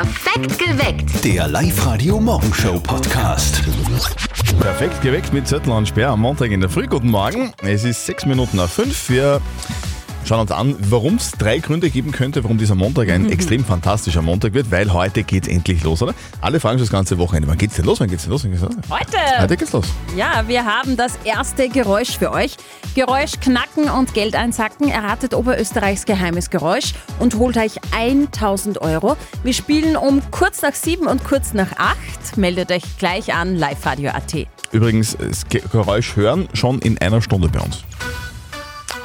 Perfekt geweckt. Der Live-Radio-Morgenshow-Podcast. Perfekt geweckt mit Zettel und Sperr am Montag in der Früh. Guten Morgen. Es ist sechs Minuten nach fünf. Wir schauen uns an, warum es drei Gründe geben könnte, warum dieser Montag ein extrem fantastischer Montag wird, weil heute geht's endlich los, oder? Alle fragen schon das ganze Wochenende. Wann geht's denn los? Wann geht's denn los? Wann geht's denn los? Heute! Heute geht's los. Ja, wir haben das erste Geräusch für euch. Geräusch knacken und Geld einsacken. Erratet Oberösterreichs geheimes Geräusch und holt euch 1000 Euro. Wir spielen um kurz nach sieben und kurz nach acht. Meldet euch gleich an, liveradio.at. Übrigens, das Ge- Geräusch hören schon in einer Stunde bei uns.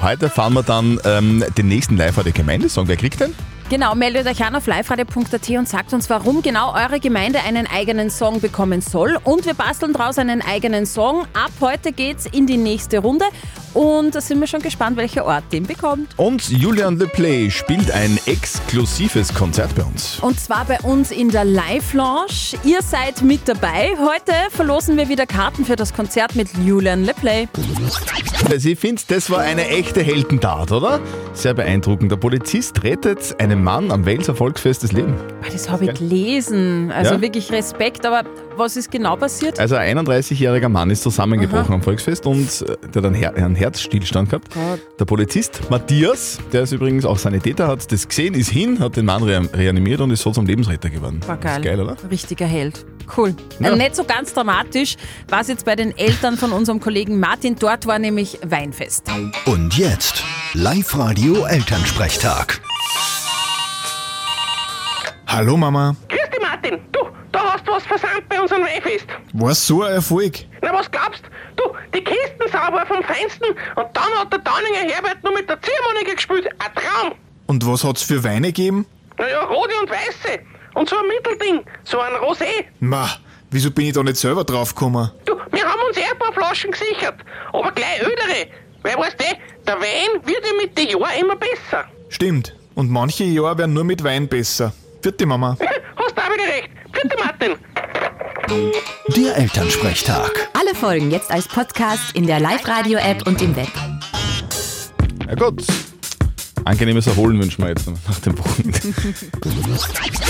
Heute fahren wir dann ähm, den nächsten live der Gemeindesong. Wer kriegt den? Genau, meldet euch an auf liveradio.at und sagt uns, warum genau eure Gemeinde einen eigenen Song bekommen soll. Und wir basteln daraus einen eigenen Song. Ab heute geht's in die nächste Runde. Und da sind wir schon gespannt, welcher Ort den bekommt. Und Julian Le Play spielt ein exklusives Konzert bei uns. Und zwar bei uns in der Live-Lounge. Ihr seid mit dabei. Heute verlosen wir wieder Karten für das Konzert mit Julian LePlay. Sie findet, das war eine echte Heldentat, oder? Sehr beeindruckend. Der Polizist rettet einem Mann am Welser Volksfest das Leben. Ah, Das habe ich gelesen. Also Ja? wirklich Respekt. Aber was ist genau passiert? Also ein 31-jähriger Mann ist zusammengebrochen am Volksfest und äh, der hat einen, Her einen Herzstillstand gehabt. Gott. Der Polizist Matthias, der ist übrigens auch Sanitäter, hat das gesehen, ist hin, hat den Mann re reanimiert und ist so zum Lebensretter geworden. War geil. Ist geil, oder? Richtiger Held. Cool. Ja. Äh, Nicht so ganz dramatisch war es jetzt bei den Eltern von unserem Kollegen Martin. Dort war nämlich Weinfest. Und jetzt Live-Radio-Elternsprechtag. Hallo Mama, Grüß dich, Martin. Du, da hast du was versandt bei unserem Weinfest. war so ein Erfolg? Na, was glaubst du? Die Kistensau war vom Feinsten und dann hat der Downinger Herbert nur mit der Ziehharmonika gespielt. Ein Traum. Und was hat's für Weine gegeben? Naja, rote und weiße. Und so ein Mittelding, so ein Rosé. Ma, wieso bin ich da nicht selber draufgekommen? Du, wir haben uns eh ein paar Flaschen gesichert. Aber gleich ödere. Weil, weißt du, der Wein wird ja mit den Jahren immer besser. Stimmt, und manche Jahre werden nur mit Wein besser. Vierte Mama. Hast auch wieder recht. Bitte, Martin. Der Elternsprechtag. Alle Folgen jetzt als Podcast in der Live-Radio-App und im Web. Ja gut. Angenehmes Erholen wünschen wir jetzt nach dem Wochenende.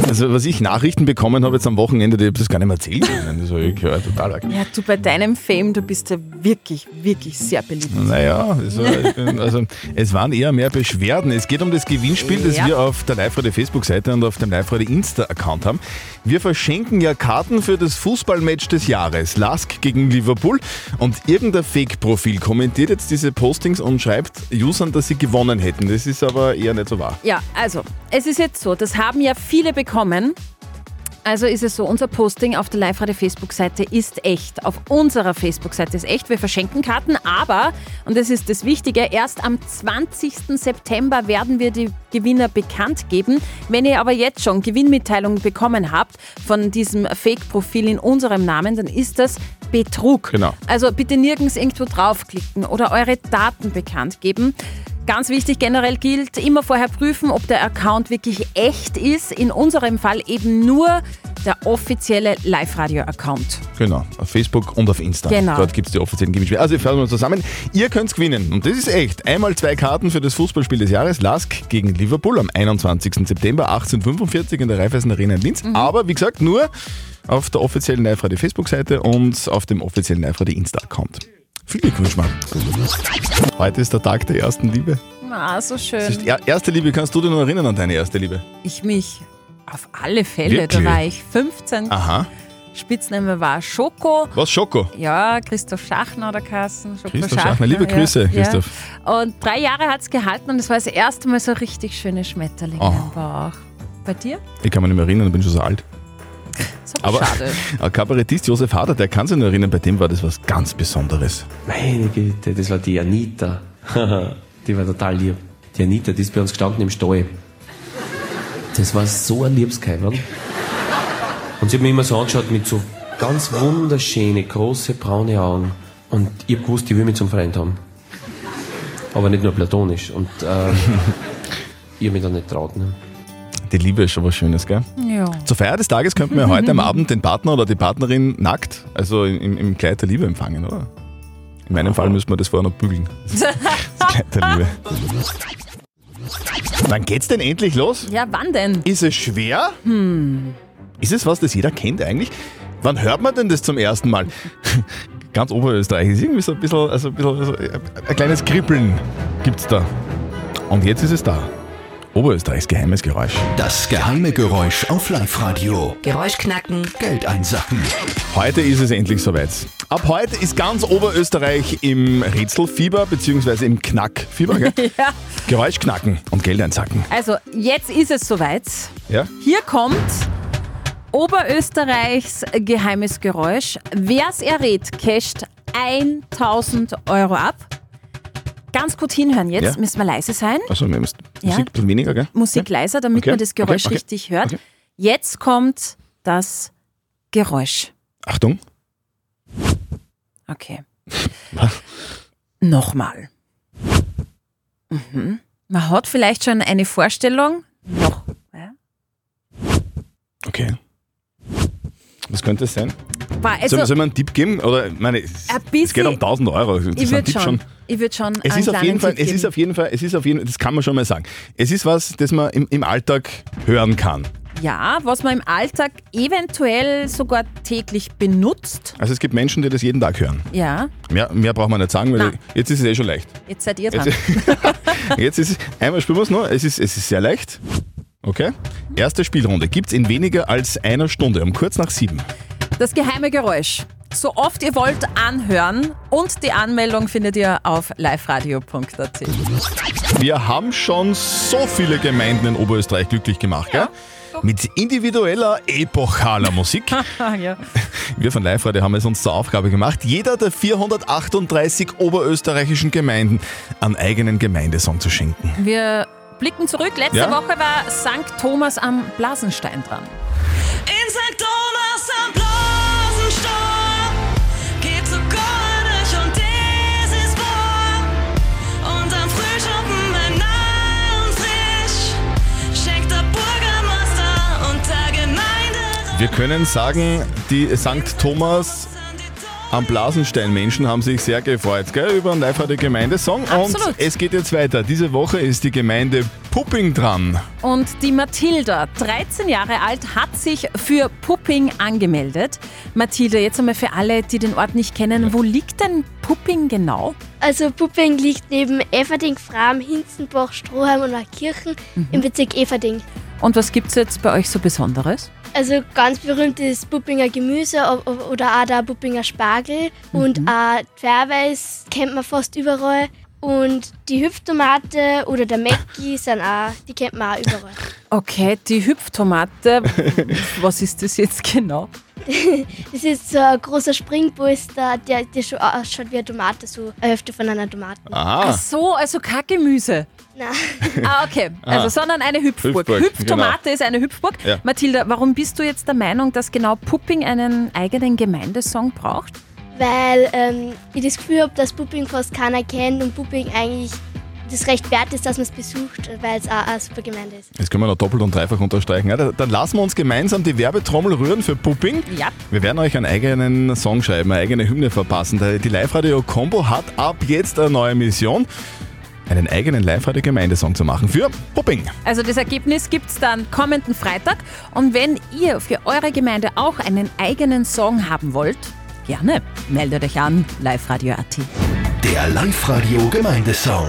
Also was ich Nachrichten bekommen habe jetzt am Wochenende, die habe das gar nicht mehr erzählt. können. Das war ich ja, total arg. Ja, du bei deinem Fame, du bist ja wirklich, wirklich sehr beliebt. Naja, ich bin- also, es waren eher mehr Beschwerden. Es geht um das Gewinnspiel, das Ja. wir auf der Live-Radio Facebook-Seite und auf dem Live-Radio Insta-Account haben. Wir verschenken ja Karten für das Fußballmatch des Jahres, Lask gegen Liverpool. Und irgendein Fake-Profil kommentiert jetzt diese Postings und schreibt Usern, dass sie gewonnen hätten. Das ist aber eher nicht so wahr. Ja, also, es ist jetzt so, das haben ja viele bekommen. Also ist es so, unser Posting auf der Live-Radio-Facebook-Seite ist echt. Auf unserer Facebook-Seite ist echt. Wir verschenken Karten, aber, und das ist das Wichtige, erst am 20. September werden wir die Gewinner bekannt geben. Wenn ihr aber jetzt schon Gewinnmitteilungen bekommen habt von diesem Fake-Profil in unserem Namen, dann ist das Betrug. Genau. Also bitte nirgends irgendwo draufklicken oder eure Daten bekannt geben. Ganz wichtig generell gilt, immer vorher prüfen, ob der Account wirklich echt ist. In unserem Fall eben nur der offizielle Live-Radio-Account. Genau, auf Facebook und auf Insta. Genau. Dort gibt es die offiziellen Gewinnspiele. Also, wir fassen uns zusammen. Ihr könnt gewinnen. Und das ist echt. Einmal zwei Karten für das Fußballspiel des Jahres. Lask gegen Liverpool am 21. September 1845 in der Raiffeisen Arena in Linz. Aber wie gesagt, nur auf der offiziellen Live-Radio Facebook-Seite und auf dem offiziellen Live-Radio Insta-Account. Viel Glückwunsch, Mann. Heute ist der Tag der ersten Liebe. Ah, so schön. Er- erste Liebe, kannst du dich noch erinnern an deine erste Liebe? Ich mich auf alle Fälle. Wirklich? Da war ich 15. Aha. Spitzname war Schoko. Was, Schoko? Ja, Christoph Schachner der Kassen. Schoko Christoph Schachner. Liebe Grüße, Christoph. Ja. Und drei Jahre hat es gehalten und es war das erste Mal so richtig schöne Schmetterlinge Oh. im Bauch. Bei dir? Ich kann mich nicht mehr erinnern, ich bin schon so alt. So Aber schade. ein Kabarettist Josef Hader, der kann sich noch erinnern, bei dem war das was ganz Besonderes. Meine Güte, das war die Anita. die war total lieb. Die Anita, die ist bei uns gestanden im Stall. Das war so ein Liebskäfer. Und sie hat mich immer so angeschaut mit so ganz wunderschöne, große, braune Augen. Und ich hab gewusst, die will mich zum Freund haben. Aber nicht nur platonisch. Und ähm, ich hab mich da nicht traut. Ne? Die Liebe ist schon was Schönes, gell? Ja. Zur Feier des Tages könnten wir heute am Abend den Partner oder die Partnerin nackt, also im, im Kleid der Liebe empfangen, oder? In meinem Fall müssen wir das vorher noch bügeln. Das Kleid der Liebe. Wann geht's denn endlich los? Ja, wann denn? Ist es schwer? Ist es was, das jeder kennt eigentlich? Wann hört man denn das zum ersten Mal? Ganz Oberösterreich ist irgendwie so ein bisschen, also ein, bisschen so ein kleines Kribbeln gibt's da. Und jetzt ist es da. Oberösterreichs geheimes Geräusch. Das geheime Geräusch auf Live-Radio. Geräusch knacken, Geld einsacken. Heute ist es endlich soweit. Ab heute ist ganz Oberösterreich im Rätselfieber bzw. im Knackfieber. Gell? Ja. Geräusch knacken und Geld einsacken. Also, jetzt ist es soweit. Ja? Hier kommt Oberösterreichs geheimes Geräusch. Wer es errät, casht 1000 Euro ab. Ganz gut hinhören jetzt, Ja. müssen wir leise sein. Also wir müssen Ja. Musik ein bisschen weniger, gell? Musik leiser, damit Okay, man das Geräusch okay, richtig hört. okay. Jetzt kommt das Geräusch. Achtung. Okay. Was? Nochmal. Mhm. Man hat vielleicht schon eine Vorstellung. Noch. Ja. Okay. Was könnte es sein? Boah, Soll, Also, man- soll man einen Tipp geben? Oder, meine, es, es geht um 1000 Euro. Das ich würde Tipp schon, ich würd schon Es ist auf jeden Fall, Tipp es ist auf jeden Fall, es ist auf jeden das kann man schon mal sagen. Es ist was, das man im, im Alltag hören kann. Ja, was man im Alltag eventuell sogar täglich benutzt. Also es gibt Menschen, die das jeden Tag hören. Ja, Mehr, mehr braucht man nicht sagen, weil Nein. jetzt ist es eh schon leicht. jetzt seid ihr dran. Jetzt, jetzt ist es, einmal spielen wir es nur, es ist, es ist sehr leicht. Okay? Erste Spielrunde gibt es in weniger als einer Stunde, um kurz nach sieben. Das geheime Geräusch. So oft ihr wollt anhören und die Anmeldung findet ihr auf liveradio.at. Wir haben schon so viele Gemeinden in Oberösterreich glücklich gemacht, gell? Mit individueller, epochaler Musik. ja. Wir von Live Radio haben es uns zur Aufgabe gemacht, jeder der 438 oberösterreichischen Gemeinden einen eigenen Gemeindesong zu schenken. Wir blicken zurück. Letzte Ja? Woche war St. Thomas am Blasenstein dran. Wir können sagen, die St. Thomas am Blasenstein-Menschen haben sich sehr gefreut gell, über einen live radio Gemeindesong. Und Absolut. es geht jetzt weiter. Diese Woche ist die Gemeinde Pupping dran. Und die Mathilda, 13 Jahre alt, hat sich für Pupping angemeldet. Mathilda, jetzt einmal für alle, die den Ort nicht kennen, wo liegt denn Pupping genau? Also Pupping liegt neben Everding, Fram, Hinzenbach, Stroheim und Kirchen im Bezirk Everding. Und was gibt es jetzt bei euch so Besonderes? Also ganz berühmt ist Puppinger Gemüse oder auch der Puppinger Spargel und auch Pferdweiß kennt man fast überall. Und die Hüpftomate oder der Mäcki sind auch, die kennt man auch überall. Okay, die Hüpftomate, was ist das jetzt genau? Das ist so ein großer Springbolster, der, der schon ausschaut wie eine Tomate, so eine Hälfte von einer Tomate. Aha. Ach so, also kein Gemüse. Nein. Ah, okay. Also, sondern eine Hüpfburg. Hüpfburg, Hüpftomate ist eine Hüpfburg. Ja. Mathilda, warum bist du jetzt der Meinung, dass genau Pupping einen eigenen Gemeindesong braucht? Weil ähm, ich das Gefühl habe, dass Pupping fast keiner kennt und Pupping eigentlich das recht wert ist, dass man es besucht, weil es auch eine super Gemeinde ist. Jetzt können wir noch doppelt und dreifach unterstreichen. Ja, dann lassen wir uns gemeinsam die Werbetrommel rühren für Pupping. Ja. Wir werden euch einen eigenen Song schreiben, eine eigene Hymne verpassen. Die Live-Radio-Combo hat ab jetzt eine neue Mission, einen eigenen Live-Radio-Gemeindesong zu machen für Pupping. Also das Ergebnis gibt es dann kommenden Freitag. Und wenn ihr für eure Gemeinde auch einen eigenen Song haben wollt, gerne meldet euch an, liveradio.at. Der Live-Radio Gemeindesong.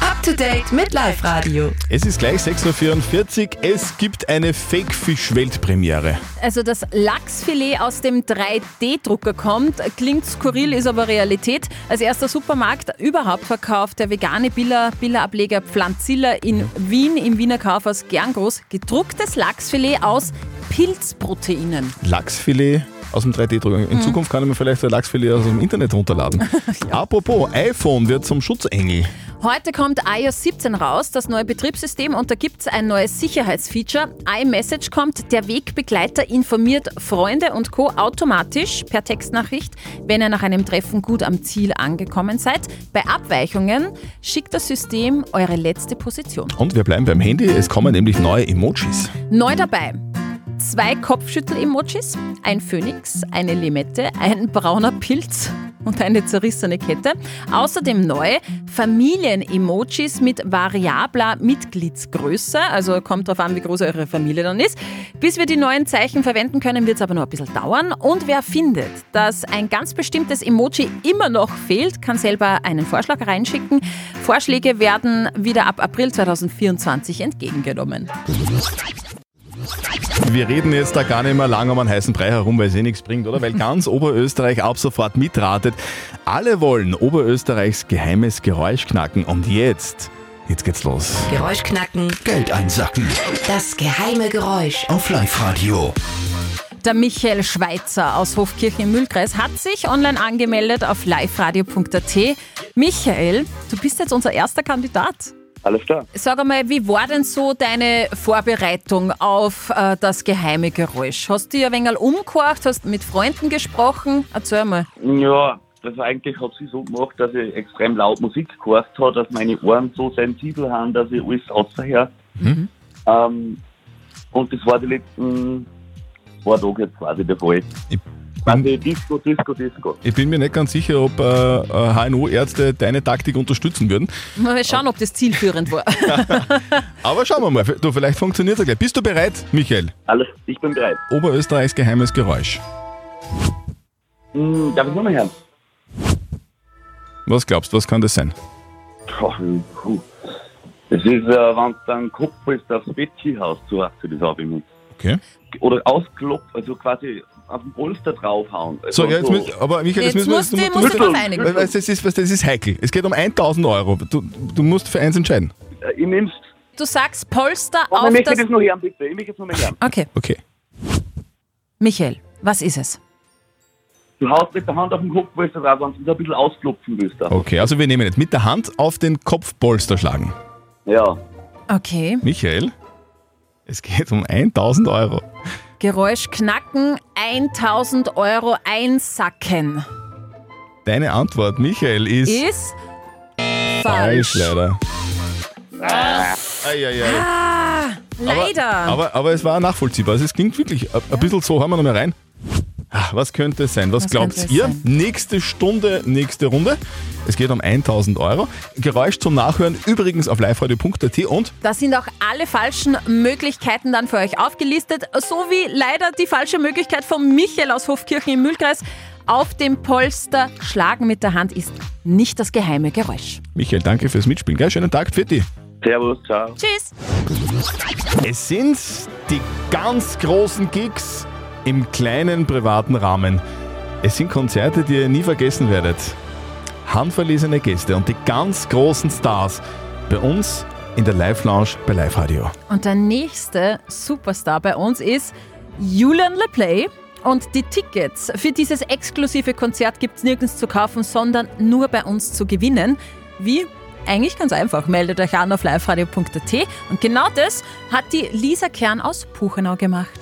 Up to date mit Live Radio. Es ist gleich 6.44 Uhr. Es gibt eine Fake-Fisch-Weltpremiere. Also das Lachsfilet aus dem 3D-Drucker kommt, klingt skurril, ist aber Realität. Als erster Supermarkt überhaupt verkauft der vegane Billa, Billa-Ableger Pflanzilla in Wien im Wiener Kaufhaus Gerngroß gedrucktes Lachsfilet aus Pilzproteinen. Lachsfilet aus dem 3D-Drucker. In Zukunft kann ich mir vielleicht ein Lachsfilet aus dem Internet runterladen. Apropos, iPhone wird zum Schutzengel. Heute kommt iOS 17 raus, das neue Betriebssystem, und da gibt es ein neues Sicherheitsfeature. iMessage kommt, der Wegbegleiter informiert Freunde und Co. automatisch per Textnachricht, wenn ihr nach einem Treffen gut am Ziel angekommen seid. Bei Abweichungen schickt das System eure letzte Position. Und wir bleiben beim Handy. Es kommen nämlich neue Emojis. Neu dabei. Zwei Kopfschüttel-Emojis, ein Phönix, eine Limette, ein brauner Pilz und eine zerrissene Kette. Außerdem neu Familien-Emojis mit variabler Mitgliedsgröße, also kommt darauf an, wie groß eure Familie dann ist. Bis wir die neuen Zeichen verwenden können, wird es aber noch ein bisschen dauern. Und wer findet, dass ein ganz bestimmtes Emoji immer noch fehlt, kann selber einen Vorschlag reinschicken. Vorschläge werden wieder ab April 2024 entgegengenommen. Wir reden jetzt da gar nicht mehr lang um einen heißen Brei herum, weil es eh nichts bringt, oder? Weil ganz Oberösterreich ab sofort mitratet. Alle wollen Oberösterreichs geheimes Geräusch knacken. Und jetzt, jetzt geht's los. Geräusch knacken, Geld einsacken. das geheime Geräusch. Auf Live-Radio. Der Michael Schweizer aus Hofkirchen im Mühlkreis hat sich online angemeldet auf liveradio.at. Michael, du bist jetzt unser erster Kandidat. Alles klar. Sag einmal, wie war denn so deine Vorbereitung auf äh, das geheime Geräusch? Hast du dir ein wenig umgehorcht, hast mit Freunden gesprochen? Erzähl mal. Ja, das eigentlich hat sie so gemacht, dass ich extrem laut Musik gehört habe, dass meine Ohren so sensibel haben, dass ich alles außerher. Ähm, und das war die letzten zwei Tage jetzt quasi der Fall. Ich Also bin, Disco, Disco, Disco. ich bin mir nicht ganz sicher, ob äh, äh, HNO-Ärzte deine Taktik unterstützen würden. Mal schauen, ob das zielführend war. Aber schauen wir mal. Du, vielleicht funktioniert es gleich. Bist du bereit, Michael? Alles, ich bin bereit. Oberösterreichs geheimes Geräusch. Hm, darf ich nochmal hören? Was glaubst du, was kann das sein? Das ist, äh, wenn du dann Kopf ist, aufs Bettchen hast, so hast du das auch immer. Okay. Oder ausklopft, also quasi auf den Polster draufhauen. Also So, ja, jetzt müssen, aber Michael, Jetzt müssen wir du musst du musst- einigen. Das, ist, das ist heikel. Es geht um 1000 Euro. Du, du musst für eins entscheiden. Äh, Ich nehm's. Du sagst Polster Aber auf ich möchte das... das noch hören, bitte. Ich möchte das noch mal hören. Okay, Okay. Michael, was ist es? Du haust mit der Hand auf den Kopf, weil du drauf wenn du ein bisschen ausklopfen willst. da. Okay, also wir nehmen jetzt mit der Hand auf den Kopfpolster schlagen. Ja. Okay. Michael, es geht um 1000 Euro. Geräusch knacken, 1000 Euro einsacken. Deine Antwort, Michael, ist, Ist falsch, falsch. leider. Ei, ei, ei. Ah, leider. Aber, aber es war nachvollziehbar. Also es klingt wirklich ein, ein bisschen so. Hören wir noch mal rein. Ah, Was könnte es sein? Was, Was glaubt ihr? sein? Nächste Stunde, nächste Runde. Es geht um 1000 Euro. Geräusch zum Nachhören übrigens auf liveradio.at und Da sind auch alle falschen Möglichkeiten dann für euch aufgelistet, so wie leider die falsche Möglichkeit von Michael aus Hofkirchen im Mühlkreis. Auf dem Polster schlagen mit der Hand ist nicht das geheime Geräusch. Michael, danke fürs Mitspielen. Gell? Schönen Tag für dich. Servus, ciao. Tschüss. Es sind die ganz großen Gigs im kleinen privaten Rahmen. Es sind Konzerte, die ihr nie vergessen werdet. Handverlesene Gäste und die ganz großen Stars bei uns in der Live-Lounge bei Live Radio. Und der nächste Superstar bei uns ist Julian LePlay. Und die Tickets für dieses exklusive Konzert gibt es nirgends zu kaufen, sondern nur bei uns zu gewinnen. Wie? Eigentlich ganz einfach. Meldet euch an auf liveradio.at. Und genau das hat die Lisa Kern aus Puchenau gemacht.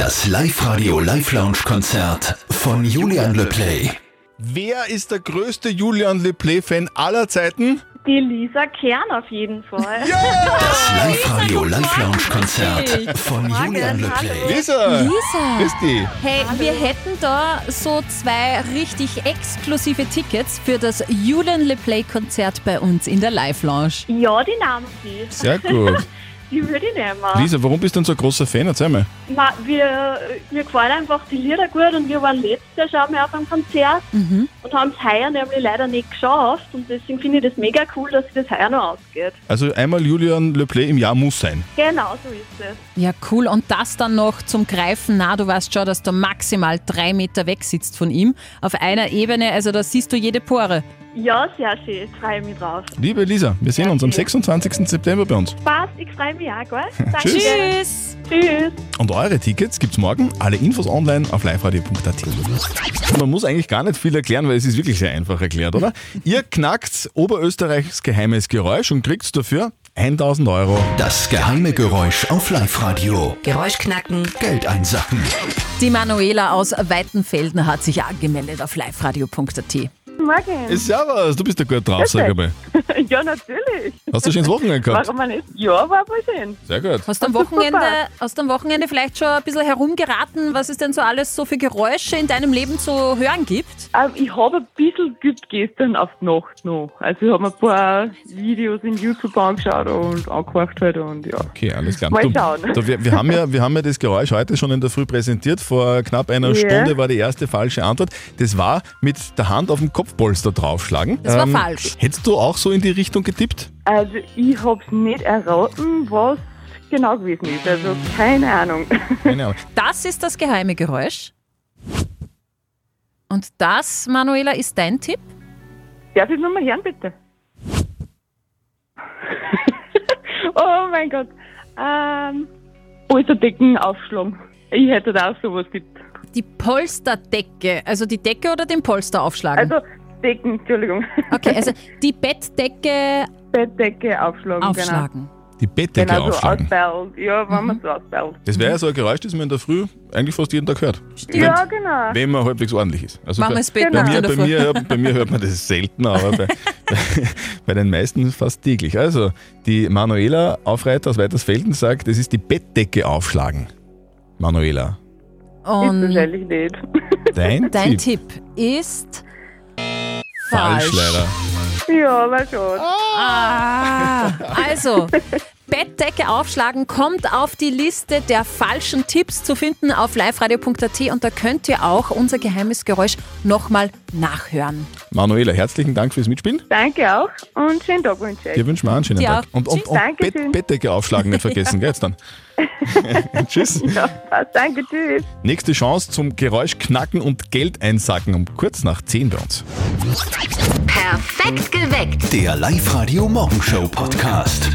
Das Live-Radio Live-Lounge-Konzert von Julian Leplay. Wer ist der größte Julian LePlay-Fan aller Zeiten? Die Lisa Kern auf jeden Fall. Das Live-Radio Live-Lounge-Konzert von Julian Leplay. Lisa! Lisa! Ist die? Hey, wir hätten da so zwei richtig exklusive Tickets für das Julian LePlay Konzert bei uns in der Live-Lounge. Ja, die nahmen sie. Sehr gut. Die würde ich nehmen. Lisa, warum bist du denn so ein großer Fan? Erzähl mal. Ma, wir, mir gefallen einfach die Lieder gut und wir waren letztes Jahr schon mal auf einem Konzert Mhm. und haben es heuer nämlich leider nicht geschafft und deswegen finde ich das mega cool, dass sich das heuer noch ausgeht. Also einmal Julian LePlay im Jahr muss sein. Genau, so ist es. Ja, cool. Und das dann noch zum Greifen nah. Du weißt schon, dass du maximal drei Meter weg sitzt von ihm. Auf einer Ebene, also da siehst du jede Pore. Ja, sehr schön. Freue mich drauf. Liebe Lisa, wir sehen uns am 26. September bei uns. Spaß, ich freue mich auch, gell? Danke. Tschüss. Tschüss! Tschüss. Und eure Tickets gibt's morgen. Alle Infos online auf liveradio.at. Man muss eigentlich gar nicht viel erklären, weil es ist wirklich sehr einfach erklärt, oder? Ihr knackt Oberösterreichs geheimes Geräusch und kriegt dafür 1000 Euro. Das geheime Geräusch auf Live-Radio. Geräusch knacken, Geld einsacken. Die Manuela aus Weitenfelden hat sich angemeldet auf liveradio.at. Morgen. Servus, du bist ja gut drauf, sag einmal. ja, natürlich. Hast du schon ins Wochenende gehabt? Warum nicht? Ja, war voll schön. Sehr gut. Hast du am. Wochenende, hast du am Wochenende vielleicht schon ein bisschen herumgeraten, was es denn so alles so für Geräusche in deinem Leben zu hören gibt? Ähm, ich habe ein bisschen geübt gestern auf die Nacht noch. Also ich habe mir ein paar Videos in YouTube angeschaut und angehört halt und ja. Okay, alles klar. Mal Du, schauen. du, wir, wir, haben ja, wir haben ja das Geräusch heute schon in der Früh präsentiert. Vor knapp einer Ja. Stunde war die erste falsche Antwort. Das war mit der Hand auf dem Kopfpolster draufschlagen. Ähm, Das war falsch. Hättest du auch so in die Richtung getippt? Also ich habe es nicht erraten, was genau gewesen ist. Also keine Ahnung. Keine Ahnung. Das ist das geheime Geräusch. Und das, Manuela, ist dein Tipp? Darf ich nur mal hören, bitte? oh mein Gott. Ähm, alter Decken aufschlagen. Ich hätte da auch sowas tippt. Die Polsterdecke, also die Decke oder den Polster aufschlagen? Also Decken, Entschuldigung. okay, also die Bettdecke Bettdecke aufschlagen. aufschlagen. Die Bettdecke Genau, genau so aufschlagen. ausbellt. Ja, wenn man so ausbellt. Das wäre ja so ein Geräusch, das man in der Früh eigentlich fast jeden Tag hört. Ja, genau. Wenn man halbwegs ordentlich ist. Also Machen wir bei, das Bett bei, noch mir, bei, mir, hört- bei mir hört man das selten, aber bei, bei, den meisten fast täglich. Also, die Manuela Aufreiter aus Weitersfelden sagt, das ist die Bettdecke aufschlagen. Manuela, Ist Und wahrscheinlich nicht. dein, dein Tipp. Tipp ist Falsch falsch. leider. ja, war schon. Ah, also, Bettdecke aufschlagen kommt auf die Liste der falschen Tipps zu finden auf liveradio.at und da könnt ihr auch unser geheimes Geräusch nochmal nachhören. Manuela, herzlichen Dank fürs Mitspielen. Danke auch und schönen Tag wünsche ich. Dir wünschen wir einen schönen Tag. Und, und, und. Bett, Bettdecke aufschlagen nicht vergessen, gell, jetzt dann. Tschüss. Ja, passt. Danke, tschüss. Nächste Chance zum Geräusch knacken und Geld einsacken um kurz nach 10 bei uns. Perfekt geweckt. Der Live-Radio Morgenshow Podcast.